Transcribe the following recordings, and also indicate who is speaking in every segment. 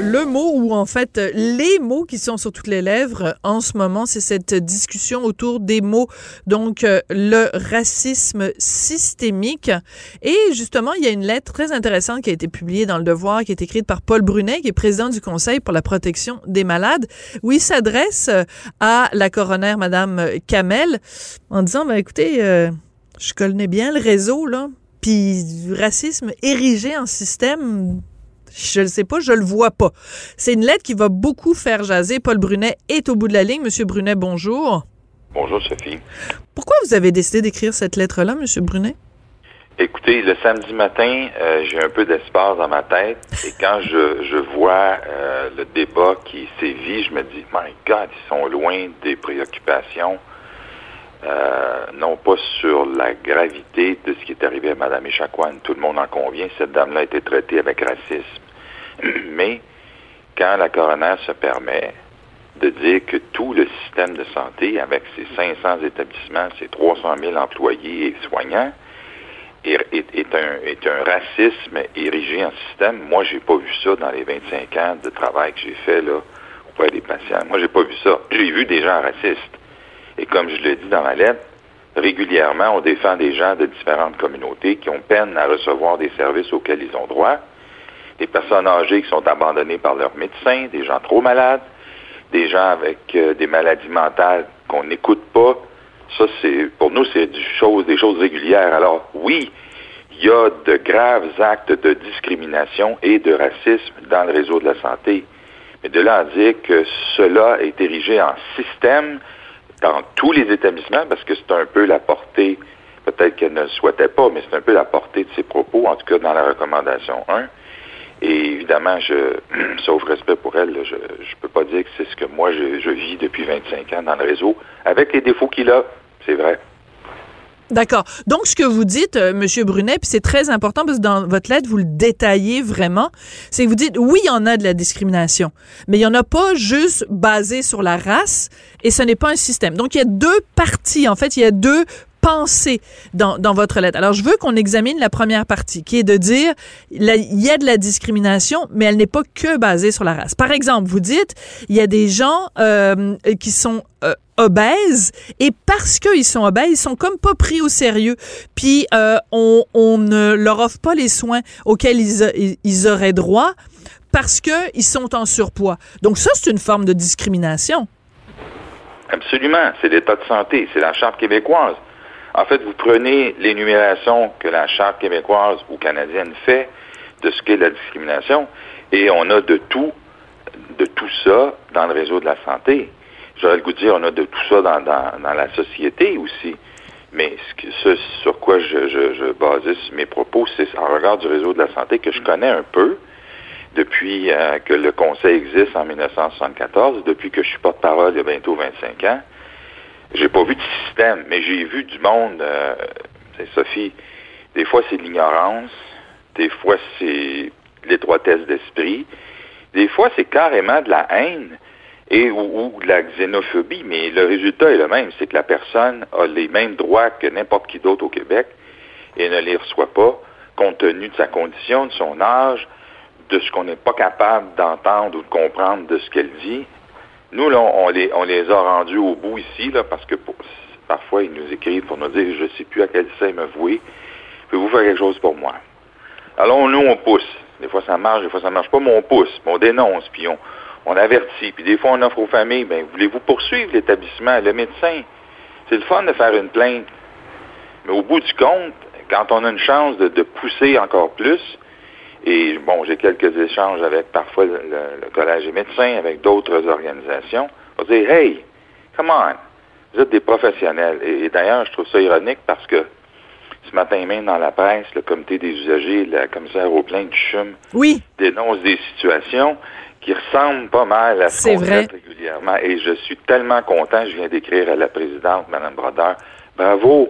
Speaker 1: Le mot ou en fait les mots qui sont sur toutes les lèvres en ce moment, c'est cette discussion autour des mots, donc euh, le racisme systémique. Et justement, il y a une lettre très intéressante qui a été publiée dans Le Devoir, qui est écrite par Paul Brunet, qui est président du Conseil pour la protection des malades, où il s'adresse à la coroner Madame Kamel en disant, ben, écoutez, euh, je connais bien le réseau, là, puis du racisme érigé en système, je ne sais pas, je le vois pas. C'est une lettre qui va beaucoup faire jaser. Paul Brunet est au bout de la ligne. Monsieur Brunet, bonjour.
Speaker 2: Bonjour, Sophie.
Speaker 1: Pourquoi vous avez décidé d'écrire cette lettre-là, Monsieur Brunet?
Speaker 2: Écoutez, le samedi matin, euh, j'ai un peu d'espace dans ma tête et quand je, je vois euh, le débat qui sévit, je me dis, my God, ils sont loin des préoccupations euh, non pas sur la gravité de ce qui est arrivé à Mme Echaquan, tout le monde en convient, cette dame-là a été traitée avec racisme. Mais quand la coroner se permet de dire que tout le système de santé, avec ses 500 établissements, ses 300 000 employés et soignants, est, un, racisme érigé en système, moi, j'ai pas vu ça dans les 25 ans de travail que j'ai fait là auprès des patients. Moi, j'ai pas vu ça. J'ai vu des gens racistes. Et comme je l'ai dit dans ma lettre, régulièrement, on défend des gens de différentes communautés qui ont peine à recevoir des services auxquels ils ont droit, des personnes âgées qui sont abandonnées par leurs médecins, des gens trop malades, des gens avec euh, des maladies mentales qu'on n'écoute pas. Ça, c'est pour nous, c'est des choses, des choses régulières. Alors, oui, il y a de graves actes de discrimination et de racisme dans le réseau de la santé. Mais de là à dire que cela est érigé en système, dans tous les établissements, parce que c'est un peu la portée, peut-être qu'elle ne le souhaitait pas, mais c'est un peu la portée de ses propos, en tout cas dans la recommandation 1. Et évidemment, je, sauf respect pour elle, je ne peux pas dire que c'est ce que moi je, vis depuis 25 ans dans le réseau, avec les défauts qu'il a, c'est vrai.
Speaker 1: D'accord. Donc, ce que vous dites, euh, Monsieur Brunet, puis c'est très important parce que dans votre lettre, vous le détaillez vraiment, c'est que vous dites, oui, il y en a de la discrimination, mais il n'y en a pas juste basé sur la race et ce n'est pas un système. Donc, il y a deux parties, en fait, il y a deux pensées dans, dans votre lettre. Alors, je veux qu'on examine la première partie, qui est de dire, il y a de la discrimination, mais elle n'est pas que basée sur la race. Par exemple, vous dites, il y a des gens euh, qui sont euh, obèses et parce qu'ils sont obèses, ils sont comme pas pris au sérieux. Puis euh, on, on, ne leur offre pas les soins auxquels ils, ils auraient droit parce qu'ils sont en surpoids. Donc ça, c'est une forme de discrimination.
Speaker 2: Absolument. C'est l'état de santé. C'est la charte québécoise. En fait, vous prenez l'énumération que la Charte québécoise ou canadienne fait de ce qu'est la discrimination, et on a de tout, de tout ça dans le réseau de la santé. J'aurais le goût de dire, on a de tout ça dans, dans, la société aussi. Mais ce, sur quoi je, je, je basais mes propos, c'est en regard du réseau de la santé que je connais un peu depuis euh, que le Conseil existe en 1974, depuis que je suis porte-parole il y a bientôt 25 ans. J'ai pas vu de système, mais j'ai vu du monde. Euh, Sophie, des fois c'est de l'ignorance, des fois c'est l'étroitesse d'esprit, des fois c'est carrément de la haine et ou, de la xénophobie, mais le résultat est le même, c'est que la personne a les mêmes droits que n'importe qui d'autre au Québec et ne les reçoit pas compte tenu de sa condition, de son âge, de ce qu'on n'est pas capable d'entendre ou de comprendre de ce qu'elle dit nous, on les, on les a rendus au bout ici, là, parce que parfois, ils nous écrivent pour nous dire, je ne sais plus à quel sein me vouer. Pouvez-vous faire quelque chose pour moi? Alors, nous, on pousse. Des fois, ça marche, des fois, ça marche pas, mais on pousse, on dénonce, puis on, on avertit. Puis des fois, on offre aux familles, ben, voulez-vous poursuivre l'établissement, le médecin? C'est le fun de faire une plainte. Mais au bout du compte, quand on a une chance de pousser encore plus, et bon, j'ai quelques échanges avec parfois le, Collège des médecins, avec d'autres organisations. On va dire, hey, come on, vous êtes des professionnels. Et, d'ailleurs, je trouve ça ironique parce que ce matin même dans la presse, le comité des usagers, la commissaire au plein du CHUM,
Speaker 1: oui.
Speaker 2: dénonce des situations qui ressemblent pas mal à ce qu'on fait régulièrement. Et je suis tellement content, je viens d'écrire à la présidente, Mme Brodeur, bravo,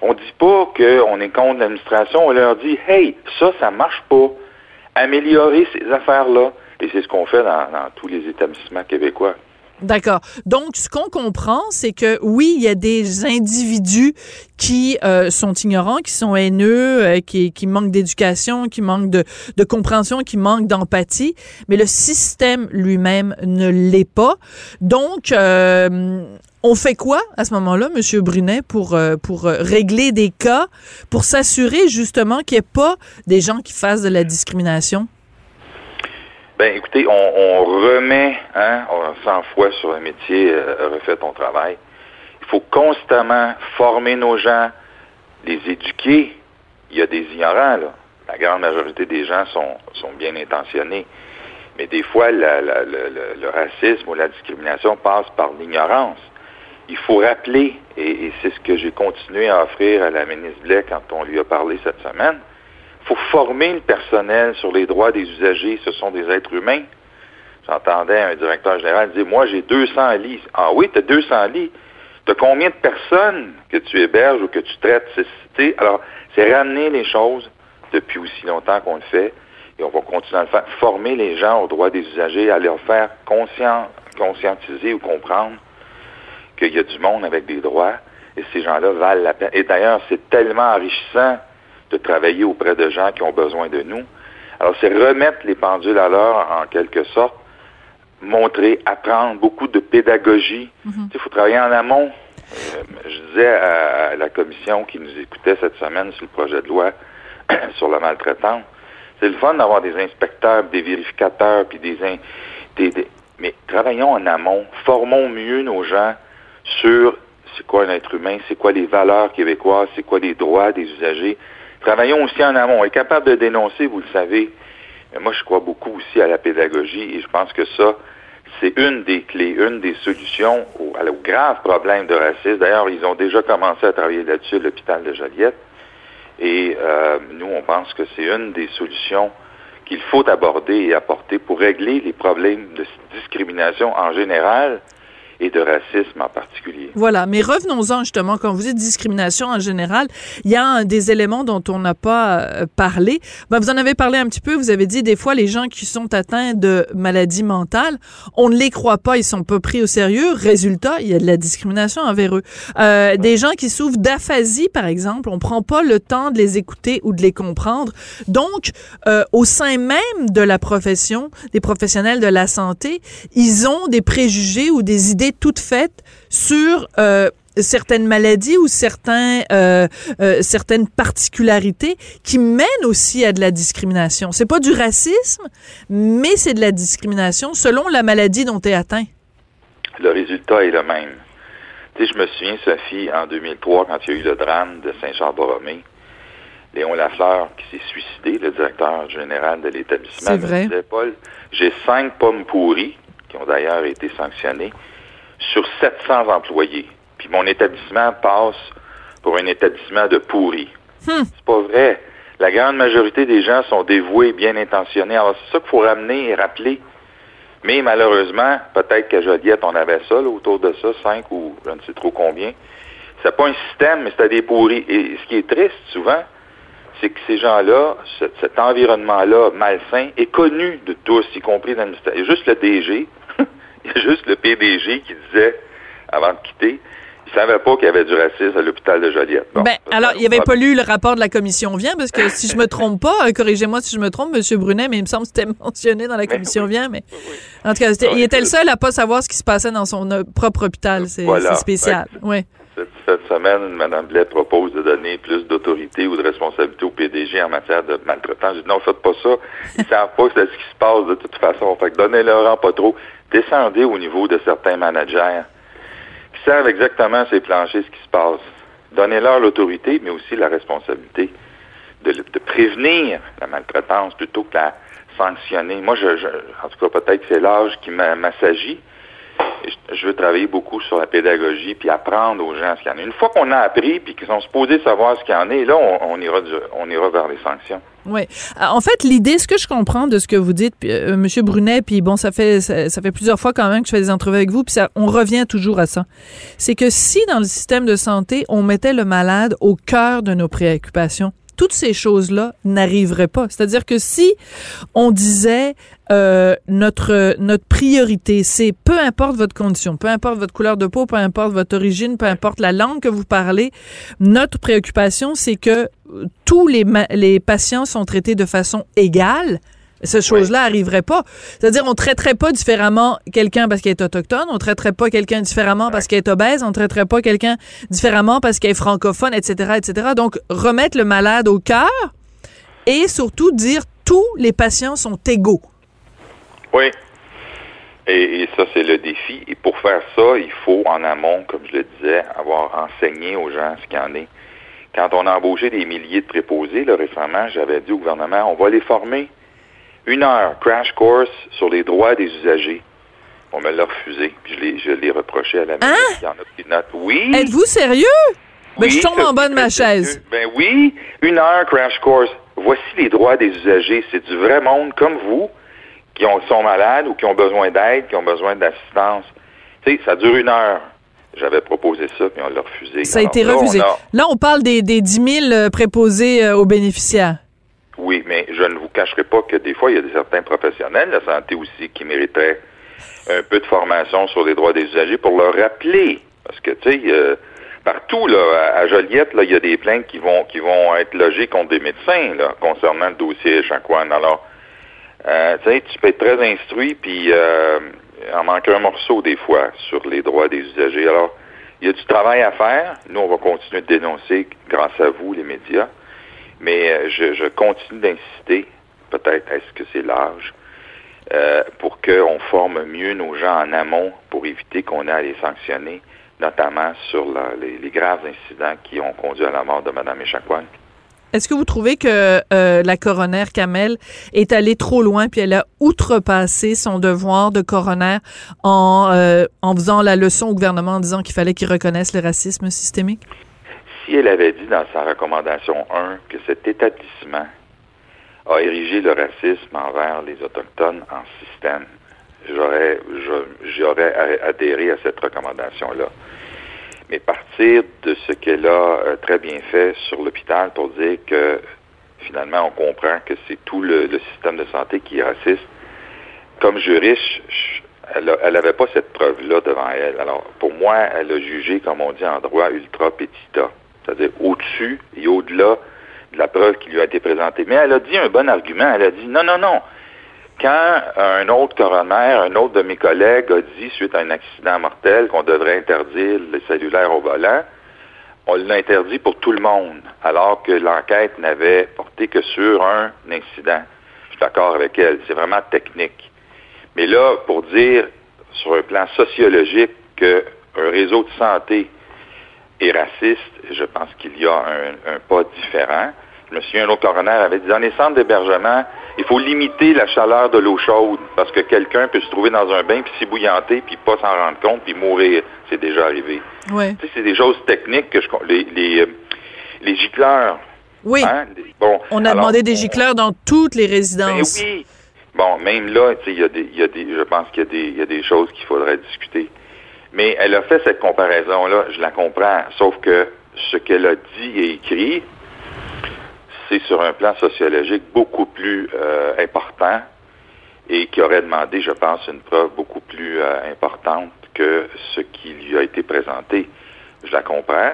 Speaker 2: on dit pas qu'on est contre l'administration, on leur dit Hey, ça, ça marche pas. Améliorer ces affaires-là. Et c'est ce qu'on fait dans, tous les établissements québécois.
Speaker 1: D'accord. Donc, ce qu'on comprend, c'est que oui, il y a des individus qui euh, sont ignorants, qui sont haineux, euh, qui, qui manquent d'éducation, qui manquent de, de compréhension, qui manquent d'empathie, mais le système lui-même ne l'est pas. Donc, euh, on fait quoi à ce moment-là, Monsieur Brunet, pour euh, pour régler des cas, pour s'assurer justement qu'il n'y ait pas des gens qui fassent de la discrimination?
Speaker 2: Ben, écoutez, on, remet hein, 100 fois sur le métier, euh, refait ton travail. Il faut constamment former nos gens, les éduquer. Il y a des ignorants, là. La grande majorité des gens sont, sont bien intentionnés. Mais des fois, le, racisme ou la discrimination passe par l'ignorance. Il faut rappeler, et, et c'est ce que j'ai continué à offrir à la ministre Blais quand on lui a parlé cette semaine, faut former le personnel sur les droits des usagers. Ce sont des êtres humains. J'entendais un directeur général dire, moi, j'ai 200 lits. Ah oui, tu as 200 lits. Tu as combien de personnes que tu héberges ou que tu traites? Alors, c'est ramener les choses depuis aussi longtemps qu'on le fait et on va continuer à le faire. Former les gens aux droits des usagers, à leur faire conscient, conscientiser ou comprendre qu'il y a du monde avec des droits et ces gens-là valent la peine. Et d'ailleurs, c'est tellement enrichissant de travailler auprès de gens qui ont besoin de nous. Alors, c'est remettre les pendules à l'heure en quelque sorte, montrer, apprendre, beaucoup de pédagogie. Mm-hmm. Il faut travailler en amont. Euh, je disais à, la commission qui nous écoutait cette semaine sur le projet de loi sur la maltraitance, c'est le fun d'avoir des inspecteurs, des vérificateurs, puis des, des, des, Mais travaillons en amont, formons mieux nos gens sur c'est quoi un être humain, c'est quoi les valeurs québécoises, c'est quoi les droits des usagers, Travaillons aussi en amont. On est capable de dénoncer, vous le savez. Mais moi, je crois beaucoup aussi à la pédagogie et je pense que ça, c'est une des clés, une des solutions au, au grave problème de racisme. D'ailleurs, ils ont déjà commencé à travailler là-dessus à l'hôpital de Joliette. Et euh, nous, on pense que c'est une des solutions qu'il faut aborder et apporter pour régler les problèmes de discrimination en général, et de racisme en particulier.
Speaker 1: Voilà, mais revenons-en justement, quand vous dites discrimination en général, il y a des éléments dont on n'a pas euh, parlé. Ben, vous en avez parlé un petit peu, vous avez dit des fois les gens qui sont atteints de maladies mentales, on ne les croit pas, ils sont pas pris au sérieux. Résultat, il y a de la discrimination envers eux. Euh, Des gens qui souffrent d'aphasie, par exemple, on prend pas le temps de les écouter ou de les comprendre. Donc, euh, au sein même de la profession, des professionnels de la santé, ils ont des préjugés ou des idées toute faite sur euh, certaines maladies ou certains, euh, euh, certaines particularités qui mènent aussi à de la discrimination. C'est pas du racisme, mais c'est de la discrimination selon la maladie dont tu es atteint.
Speaker 2: Le résultat est le même. Tu sais, je me souviens, Sophie, en 2003, quand il y a eu le drame de Saint-Charles-Borromée, Léon Lafleur, qui s'est suicidé, le directeur général de l'établissement,
Speaker 1: me disait,
Speaker 2: Paul, j'ai cinq pommes pourries, qui ont d'ailleurs été sanctionnées, sur 700 employés. Puis mon établissement passe pour un établissement de pourri. Hmm. C'est pas vrai. La grande majorité des gens sont dévoués, bien intentionnés. Alors c'est ça qu'il faut ramener et rappeler. Mais malheureusement, peut-être qu'à Joliette, on avait ça, là, autour de ça, cinq ou je ne sais trop combien. C'est pas un système, mais c'était des pourris. Et ce qui est triste, souvent, c'est que ces gens-là, cet environnement-là malsain, est connu de tous, y compris dans a juste le DG, il y a juste le PDG qui disait, avant de quitter, il savait pas qu'il y avait du racisme à l'hôpital de Joliette.
Speaker 1: ben, alors, il avait pas lu le rapport de la commission Vient, parce que si je me trompe pas, euh, corrigez-moi si je me trompe, M. Brunet, mais il me semble que c'était mentionné dans la commission Vient, mais en tout cas, il était le seul à pas savoir ce qui se passait dans son euh, propre hôpital. C'est spécial. Oui.
Speaker 2: Semaine, Mme Blais propose de donner plus d'autorité ou de responsabilité au PDG en matière de maltraitance. J'ai dit non, faites pas ça. Ils savent pas ce qui se passe de toute façon. Fait que donnez-leur pas trop descendez au niveau de certains managers qui savent exactement ces planchers ce qui se passe. Donnez-leur l'autorité, mais aussi la responsabilité de, prévenir la maltraitance plutôt que la sanctionner. Moi, je, en tout cas, peut-être que c'est l'âge qui m'assagit. Je veux travailler beaucoup sur la pédagogie puis apprendre aux gens ce qu'il y en a. Une fois qu'on a appris puis qu'ils sont supposés savoir ce qu'il y en a, là, on, ira, on ira vers les sanctions.
Speaker 1: Oui. Euh, en fait, l'idée, ce que je comprends de ce que vous dites, euh, Monsieur Brunet, puis bon, ça fait ça, fait plusieurs fois quand même que je fais des entrevues avec vous, puis ça, on revient toujours à ça. C'est que si dans le système de santé, on mettait le malade au cœur de nos préoccupations, toutes ces choses-là n'arriveraient pas. C'est-à-dire que si on disait euh, notre notre priorité, c'est peu importe votre condition, peu importe votre couleur de peau, peu importe votre origine, peu importe la langue que vous parlez, notre préoccupation, c'est que tous les les patients sont traités de façon égale cette chose-là arriverait pas. C'est-à-dire, on traiterait pas différemment quelqu'un parce qu'il est autochtone, on traiterait pas quelqu'un différemment parce qu'il est obèse, on traiterait pas quelqu'un différemment parce qu'il est francophone, etc., etc. Donc, remettre le malade au cœur et surtout dire tous les patients sont égaux.
Speaker 2: Oui. Et, ça, c'est le défi. Et pour faire ça, il faut, en amont, comme je le disais, avoir enseigné aux gens ce qu'il y en est. Quand on a embauché des milliers de préposés, là, récemment, j'avais dit au gouvernement, on va les former une heure, crash course sur les droits des usagers. On me l'a refusé, puis je l'ai reproché à la
Speaker 1: hein?
Speaker 2: Il y en a qui note. Oui.
Speaker 1: Êtes-vous sérieux? Ben, je tombe en bas de ma chaise.
Speaker 2: Ben oui, une heure crash course. Voici les droits des usagers. C'est du vrai monde comme vous qui ont, sont malades ou qui ont besoin d'aide, qui ont besoin d'assistance. Tu sais, ça dure une heure. J'avais proposé ça, puis on l'a refusé.
Speaker 1: Ça a été refusé. Là, on parle des, des 10 000 euh, préposés euh, aux bénéficiaires.
Speaker 2: Mais je ne vous cacherai pas que des fois, il y a certains professionnels de la santé aussi qui mériteraient un peu de formation sur les droits des usagers pour leur rappeler. Parce que, tu sais, euh, partout, là, à Joliette, là, il y a des plaintes qui vont qui vont être logées contre des médecins, concernant le dossier Échaquan. Alors, euh, tu sais, tu peux être très instruit, puis euh, en manquer un morceau des fois sur les droits des usagers. Alors, il y a du travail à faire. Nous, on va continuer de dénoncer grâce à vous, les médias. Mais euh, je, continue d'insister, peut-être est-ce que c'est l'âge, euh, pour qu'on forme mieux nos gens en amont pour éviter qu'on ait à les sanctionner, notamment sur les, graves incidents qui ont conduit à la mort de Mme Echaquan.
Speaker 1: Est-ce que vous trouvez que euh, la coroner Kamel est allée trop loin puis elle a outrepassé son devoir de coroner en, en faisant la leçon au gouvernement en disant qu'il fallait qu'il reconnaisse le racisme systémique?
Speaker 2: Si elle avait dit dans sa recommandation 1 que cet établissement a érigé le racisme envers les Autochtones en système, j'aurais, adhéré à cette recommandation-là. Mais partir de ce qu'elle a euh, très bien fait sur l'hôpital pour dire que finalement on comprend que c'est tout le, système de santé qui est raciste, comme juriste, elle n'avait pas cette preuve-là devant elle. Alors, pour moi, elle a jugé, comme on dit en droit, ultra petita c'est-à-dire au-dessus et au-delà de la preuve qui lui a été présentée. Mais elle a dit un bon argument. Elle a dit non, non, non. Quand un autre coroner, un autre de mes collègues a dit, suite à un accident mortel, qu'on devrait interdire les cellulaires au volant, on l'a interdit pour tout le monde, alors que l'enquête n'avait porté que sur un incident. Je suis d'accord avec elle. C'est vraiment technique. Mais là, pour dire, sur un plan sociologique, qu'un réseau de santé et raciste, je pense qu'il y a un, pas différent. Je me souviens, un autre coroner avait dit, dans les centres d'hébergement, il faut limiter la chaleur de l'eau chaude parce que quelqu'un peut se trouver dans un bain puis s'ébouillanter puis pas s'en rendre compte puis mourir. C'est déjà arrivé.
Speaker 1: Ouais.
Speaker 2: Tu sais, c'est des choses techniques que je... Les, les, euh, les gicleurs.
Speaker 1: Oui. Hein, bon, on a demandé des gicleurs dans toutes les résidences.
Speaker 2: Ben oui. Bon, même là, tu sais, il y a des, il y a des, je pense qu'il y y a des choses qu'il faudrait discuter. Mais elle a fait cette comparaison-là, je la comprends, sauf que ce qu'elle a dit et écrit, c'est sur un plan sociologique beaucoup plus euh, important et qui aurait demandé, je pense, une preuve beaucoup plus euh, importante que ce qui lui a été présenté. Je la comprends.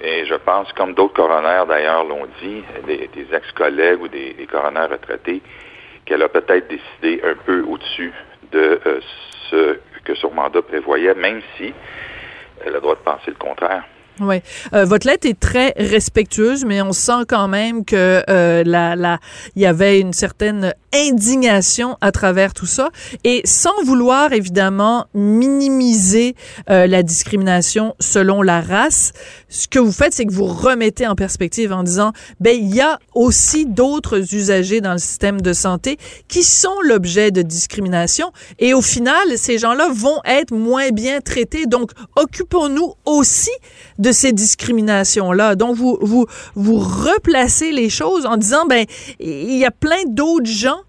Speaker 2: Et je pense, comme d'autres coronaires d'ailleurs l'ont dit, des, ex-collègues ou des, coronaires retraités, qu'elle a peut-être décidé un peu au-dessus de euh, ce que son mandat prévoyait, même si elle a le droit de penser le contraire.
Speaker 1: Oui. Euh, votre lettre est très respectueuse, mais on sent quand même que euh, la, il y avait une certaine indignation à travers tout ça, et sans vouloir évidemment minimiser euh, la discrimination selon la race, ce que vous faites, c'est que vous remettez en perspective en disant, ben il y a aussi d'autres usagers dans le système de santé qui sont l'objet de discrimination, et au final, ces gens-là vont être moins bien traités. Donc, occupons-nous aussi de ces discriminations-là. Donc, vous, vous, vous replacez les choses en disant, ben, il y a plein d'autres gens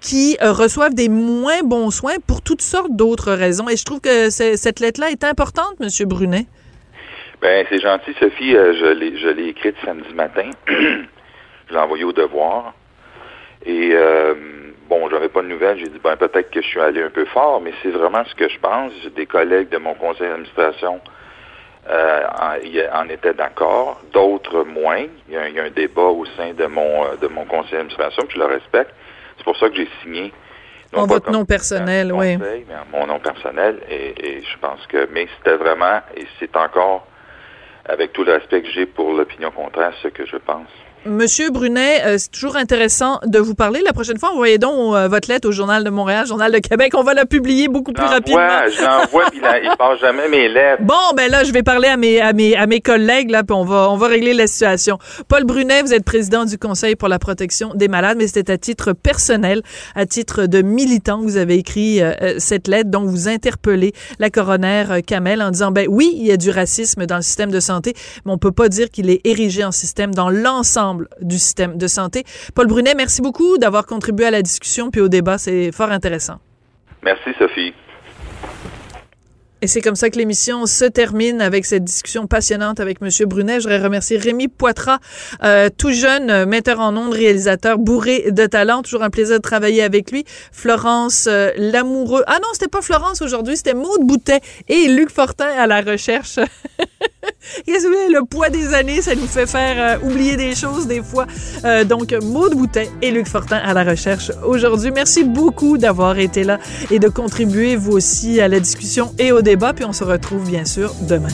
Speaker 1: qui euh, reçoivent des moins bons soins pour toutes sortes d'autres raisons. Et je trouve que cette lettre-là est importante, M. Brunet.
Speaker 2: Ben, c'est gentil, Sophie. Euh, je l'ai écrite samedi matin. Je l'ai envoyé au devoir. Et euh, bon, j'avais pas de nouvelles. J'ai dit, ben peut-être que je suis allé un peu fort, mais c'est vraiment ce que je pense. Des collègues de mon conseil d'administration euh, en, en, étaient d'accord, d'autres moins. Il y, a, il y, a, un débat au sein de mon euh, de mon conseil d'administration, puis je le respecte. C'est pour ça que j'ai signé.
Speaker 1: En votre nom personnel, oui.
Speaker 2: Mais en mon nom personnel, et, et je pense que, mais c'était vraiment, et c'est encore, avec tout le respect que j'ai pour l'opinion contraire, ce que je pense.
Speaker 1: Monsieur Brunet, euh, c'est toujours intéressant de vous parler. La prochaine fois, envoyez donc euh, votre lettre au Journal de Montréal, Journal de Québec. On va la publier beaucoup plus rapidement.
Speaker 2: je l'envoie, puis il ne jamais mes lettres.
Speaker 1: Bon, ben là, je vais parler à mes, à mes, à mes collègues, là, puis on va, on va régler la situation. Paul Brunet, vous êtes président du Conseil pour la protection des malades, mais c'était à titre personnel, à titre de militant, vous avez écrit euh, euh cette lettre dont vous interpellez la coroner Kamel en disant, ben oui, il y a du racisme dans le système de santé, mais on peut pas dire qu'il est érigé en système dans l'ensemble du système de santé. Paul Brunet, merci beaucoup d'avoir contribué à la discussion puis au débat. C'est fort intéressant.
Speaker 2: Merci, Sophie.
Speaker 1: Et c'est comme ça que l'émission se termine avec cette discussion passionnante avec Monsieur Brunet. Je voudrais remercier Rémi Poitras, euh, tout jeune euh, metteur en ondes, réalisateur bourré de talent. Toujours un plaisir de travailler avec lui. Florence euh, Lamoureux. Ah non, c'était pas Florence aujourd'hui, c'était Maude Boutet et Luc Fortin à la recherche. Le poids des années, ça nous fait faire euh, oublier des choses des fois. Euh, donc, Maude Boutet et Luc Fortin à la recherche aujourd'hui. Merci beaucoup d'avoir été là et de contribuer vous aussi à la discussion et au débat. Puis on se retrouve bien sûr demain.